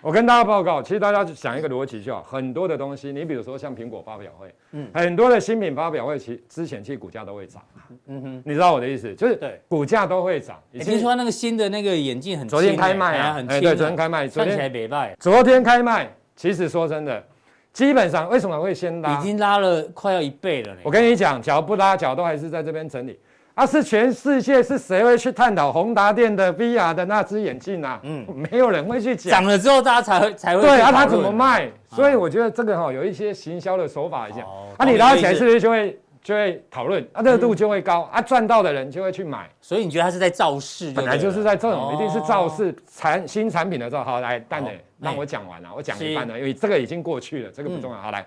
我跟大家报告，其实大家想一个逻辑就好，很多的东西，你比如说像苹果发表会，嗯，很多的新品发表会，其之前其实股价都会涨，嗯哼，你知道我的意思，就是对，股价都会涨。你听说那个新的那个眼镜很，昨天开卖啊，很轻，对，昨天开卖，看起来没卖。昨天开卖，其实说真的，基本上为什么会先拉？已经拉了快要一倍了。我跟你讲，脚不拉脚都还是在这边整理。啊，是全世界是谁会去探讨宏达电的 VR 的那只眼镜啊？嗯，没有人会去讲。讲了之后，大家才会才会。对啊，它怎么卖？所以我觉得这个哈有一些行销的手法一下。啊，你拉起来是不是就会就会讨论？啊，热度就会高啊，赚到的人就会去买。所以你觉得他是在造势？本来就是在这种，一定是造势产新产品的时候。好，来，蛋磊，让我讲完了，我讲一半了，因为这个已经过去了，这个不重要。好，来，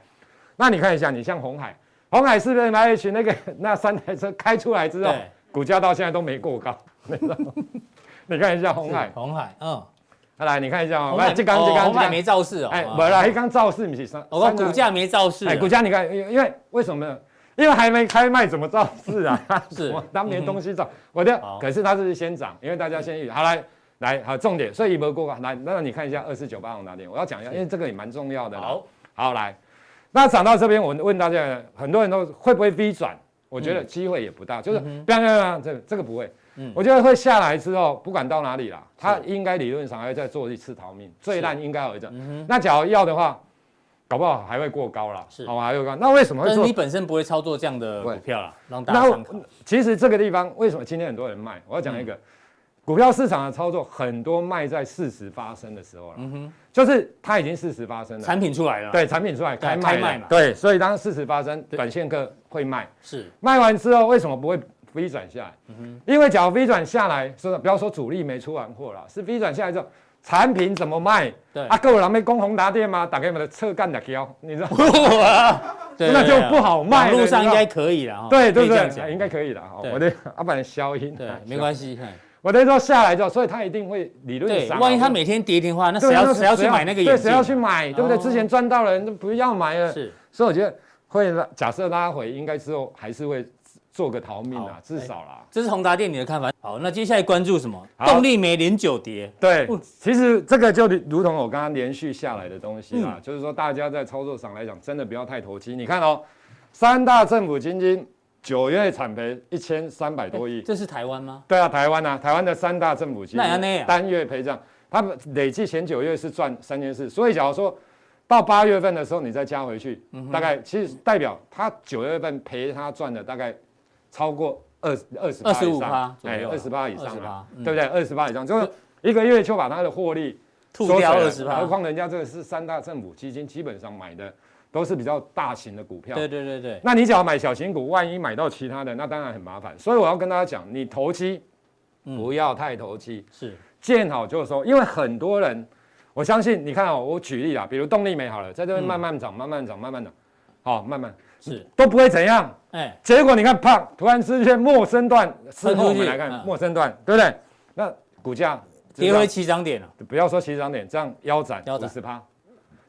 那你看一下，你像红海。鸿海是不是 MH 那个 那三台车开出来之后，股价到现在都没过高，你知道吗？你看一下红海，红海，嗯，来你看一下哦，来这刚这刚，红海没造势哦，哎，没啦，一刚造势不是三，我说股价没造势，哎，股价你看，因因为为什么？呢？因为还没开卖，怎么造势啊？是，当年东西造，我的，可是它是先涨，因为大家先预，好来来好重点，所以一波过高，来，那你看一下二四九八宏达电，我要讲一下，因为这个也蛮重要的，好，好来。那涨到这边，我问大家，很多人都会不会 V 转？我觉得机会也不大，就是不要不要，这个这个不会。我觉得会下来之后，不管到哪里啦，它应该理论上还会再做一次逃命，最烂应该有一阵。那假如要的话，搞不好还会过高了，好还会高。那为什么会做？但你本身不会操作这样的股票啦，让大家参考。其实这个地方为什么今天很多人卖？我要讲一个。股票市场的操作很多卖在事实发生的时候了，嗯哼，就是它已经事实发生了，产品出来了，对，产品出来开卖嘛，对，所以当事实发生，短线客会卖，是。卖完之后为什么不会 V 转下来？嗯哼，因为假如 V 转下来，说不要说主力没出完货了，是 V 转下来之后，产品怎么卖？对。啊，各位人没攻宏达电吗？打开我们的侧干的胶，你知道吗？那就不好卖，路上应该可以了，对对对，应该可以的，我的 阿板消音，对，没关系。我等于说下来之后，所以他一定会理论上。万一他每天跌停的话，那谁要谁要去买那个眼镜？对，谁要去买？对不对？之前赚到了人都不要买了。是，所以我觉得会，假设拉回，应该之后还是会做个逃命啊，至少啦。这是宏达电你的看法。好，那接下来关注什么？动力煤连九跌。对，其实这个就如同我刚刚连续下来的东西啊，就是说大家在操作上来讲，真的不要太投机。你看哦，三大政府基金。九月产赔一千三百多亿，这是台湾吗？对啊，台湾啊，台湾的三大政府基金单月赔账，他们累计前九月是赚三千四，所以假如说到八月份的时候你再加回去，大概其实代表他九月份赔他赚的大概超过二二十二十五趴，哎，二十八以上啊，对不对？二十八以上，就是一个月就把他的获利吐掉二十趴，何况人家这个是三大政府基金基本上买的。都是比较大型的股票，对对对对。那你只要买小型股，万一买到其他的，那当然很麻烦。所以我要跟大家讲，你投机不要太投机，是见好就收。因为很多人，我相信你看哦，我举例啊，比如动力煤好了，在这边慢慢涨，慢慢涨，慢慢涨，好，慢慢。是都不会怎样。哎，结果你看，胖，突然之间，陌生段，事后我们来看陌生段，对不对？那股价跌回起涨点了。不要说起涨点，这样腰斩五十趴。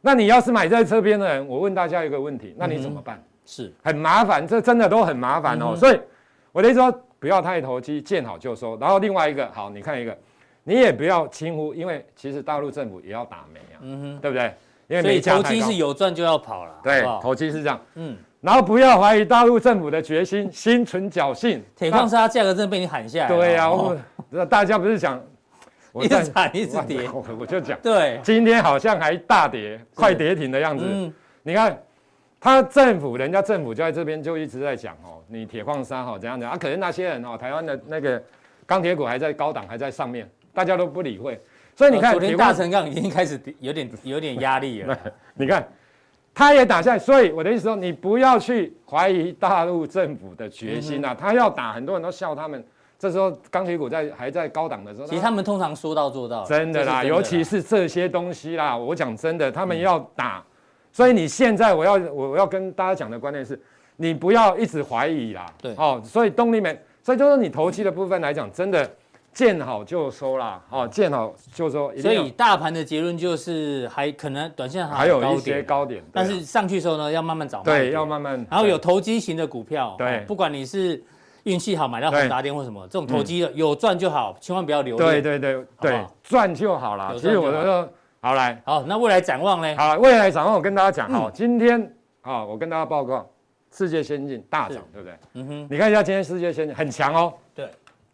那你要是买在这边的人，我问大家一个问题，那你怎么办？是很麻烦，这真的都很麻烦哦。所以我的意思说，不要太投机，见好就收。然后另外一个，好，你看一个，你也不要轻忽，因为其实大陆政府也要打煤啊，嗯哼，对不对？因为。投机是有赚就要跑了，对，投机是这样，嗯。然后不要怀疑大陆政府的决心，心存侥幸。铁矿砂价格真的被你喊下来。对呀，我大家不是讲。一直涨一直跌，我就讲，对，今天好像还大跌，快跌停的样子。嗯，你看，他政府，人家政府就在这边就一直在讲哦，你铁矿山哈怎样怎样啊？可是那些人哦，台湾的那个钢铁股还在高档，还在上面，大家都不理会。所以你看，昨天大成钢已经开始有点有点压力了。你看，他也打下来，所以我的意思说，你不要去怀疑大陆政府的决心呐，他要打，很多人都笑他们。这时候钢铁股在还在高档的时候，其实他们通常说到做到，真的啦，尤其是这些东西啦。我讲真的，他们要打，所以你现在我要我要跟大家讲的观念是，你不要一直怀疑啦。对，哦，所以动力面，所以就是你投机的部分来讲，真的见好就收啦。哦，见好就收。所以大盘的结论就是还可能短线还有一些高点，但是上去的时候呢，要慢慢找。对，要慢慢。然后有投机型的股票，对，不管你是。运气好买到宏达电或什么这种投机的有赚就好，千万不要留。对对对对，赚就好了。其实我说好来，好，那未来展望呢？好，未来展望我跟大家讲，好，今天啊，我跟大家报告，世界先进大涨，对不对？嗯哼，你看一下今天世界先进很强哦。对，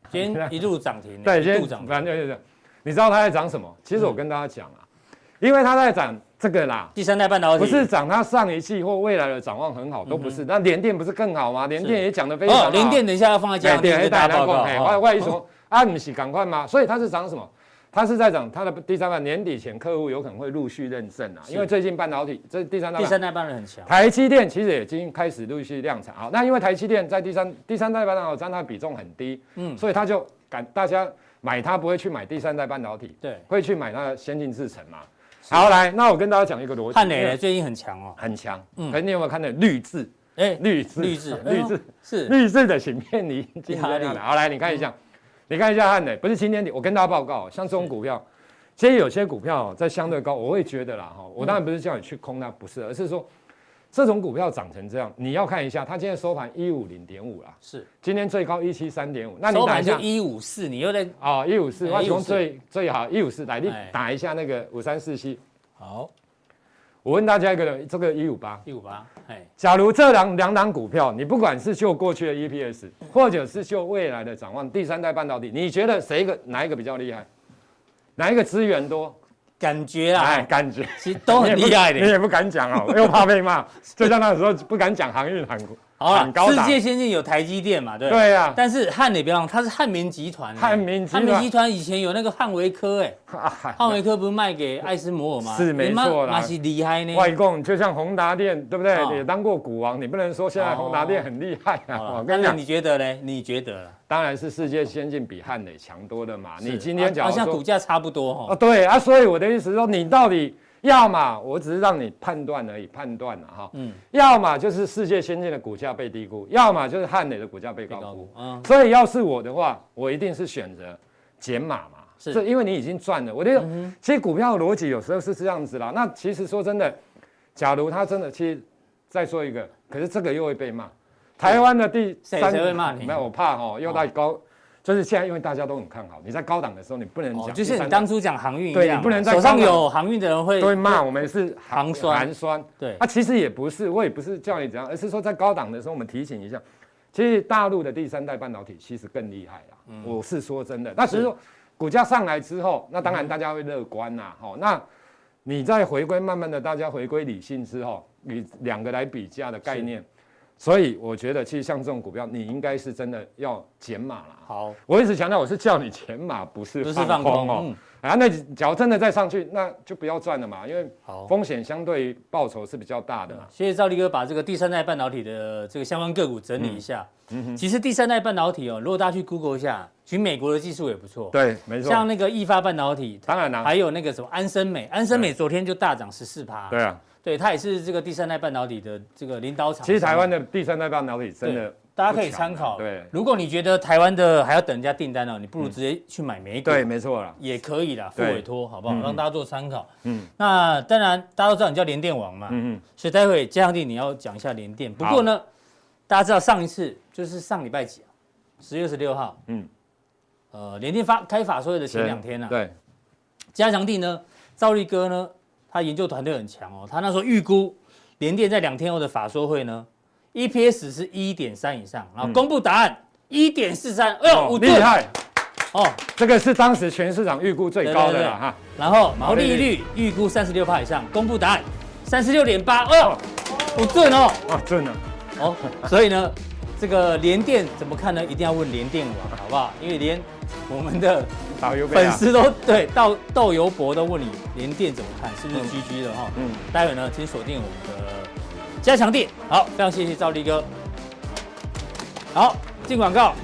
今天一路涨停。对，今天反正就是，你知道它在涨什么？其实我跟大家讲啊，因为它在涨。这个啦，第三代半导体不是涨，它上一季或未来的展望很好，都不是。那联电不是更好吗？联电也讲的非常好。联电等一下要放在加强錠给大家报告。外外一说啊，你是赶快吗？所以它是涨什么？它是在涨它的第三代年底前客户有可能会陆续认证啊，因为最近半导体这第三代第三代半导体很强。台积电其实也已经开始陆续量产啊。那因为台积电在第三第三代半导体占它比重很低，嗯，所以它就敢大家买它不会去买第三代半导体，对，会去买它的先进制程嘛。好，来，那我跟大家讲一个逻辑。汉磊最近很强哦，很强。嗯，哎，你有没有看到绿字？哎，绿字，绿字，绿字是绿字的芯片，你。好，来，你看一下，你看一下汉磊，不是今天的。我跟大家报告，像这种股票，其实有些股票在相对高，我会觉得啦，哈，我当然不是叫你去空它，不是，而是说。这种股票涨成这样，你要看一下，它今天收盘一五零点五啦，是。今天最高一七三点五，那你打一下。一五四，你又在哦一五四，我从最最好一五四来，你打一下那个五三四七。好，我问大家一个人，这个一五八。一五八，哎，假如这两两档股票，你不管是就过去的 EPS，或者是就未来的展望，第三代半导体，你觉得谁一个哪一个比较厉害？哪一个资源多？感觉啊，哎，感觉其实都很厉害的，你也不敢讲哦，又怕被骂，就像那时候不敢讲航运航股。好了，世界先进有台积电嘛，对对呀。但是汉磊别忘，它是汉民集团。汉民汉民集团以前有那个汉维科，哎，汉维科不是卖给艾斯摩尔吗？是没错啦，那是厉害呢。外供就像宏达电，对不对？也当过股王，你不能说现在宏达电很厉害啊。我跟你讲，你觉得呢？你觉得？当然是世界先进比汉磊强多的嘛。你今天讲好像股价差不多哈。哦，对啊，所以我的意思是说，你到底。要么我只是让你判断而已，判断了哈。嗯。要么就是世界先进的股价被低估，要么就是汉磊的股价被高估。嗯。所以要是我的话，我一定是选择减码嘛。是。因为你已经赚了。我觉得，其实股票的逻辑有时候是这样子啦。那其实说真的，假如他真的，其实再说一个，可是这个又会被骂。台湾的第三。谁会骂你？没有，我怕哈，又太高。就是现在，因为大家都很看好，你在高档的时候，你不能讲，就是你当初讲航运一样，对，你不能在手上有航运的人会都会骂我们是航酸，寒酸。对，啊，其实也不是，我也不是叫你怎样，而是说在高档的时候，我们提醒一下，其实大陆的第三代半导体其实更厉害啦。嗯，我是说真的。那只是说股价上来之后，那当然大家会乐观呐。好，那你在回归，慢慢的大家回归理性之后，你两个来比价的概念。所以我觉得，其实像这种股票，你应该是真的要减码了。好，我一直强调，我是叫你减码，不是放空哦。嗯、啊，那假如真的再上去，那就不要赚了嘛，因为风险相对于报酬是比较大的嘛。谢谢赵立哥把这个第三代半导体的这个相关个股整理一下。嗯哼。其实第三代半导体哦，如果大家去 Google 一下，其实美国的技术也不错。对，没错。像那个易发半导体，当然了，还有那个什么安森美，安森美昨天就大涨十四趴。对啊。对，它也是这个第三代半导体的这个领导厂。其实台湾的第三代半导体真的。大家可以参考。对，如果你觉得台湾的还要等人家订单呢，你不如直接去买美股。对，没错啦，也可以啦，付委托，好不好？让大家做参考。嗯，那当然，大家都知道你叫联电王嘛。嗯嗯。所以待会嘉祥弟你要讲一下联电。不过呢，大家知道上一次就是上礼拜几啊？十月十六号。嗯。呃，联电发开法说会的前两天啊。对。加强弟呢，赵立哥呢，他研究团队很强哦，他那时候预估联电在两天后的法说会呢。EPS 是一点三以上，然后公布答案一点四三，哎呦，厉害哦！这个是当时全市场预估最高的了哈。然后毛利率预估三十六趴以上，公布答案三十六点八，哎呦，不准哦！啊，准了哦。所以呢，这个联电怎么看呢？一定要问联电网，好不好？因为连我们的粉丝都对到豆油博都问你连电怎么看，是不是 GG 的哈？嗯，待会呢，请锁定我们的。加强店，好，非常谢谢赵立哥。好，进广告。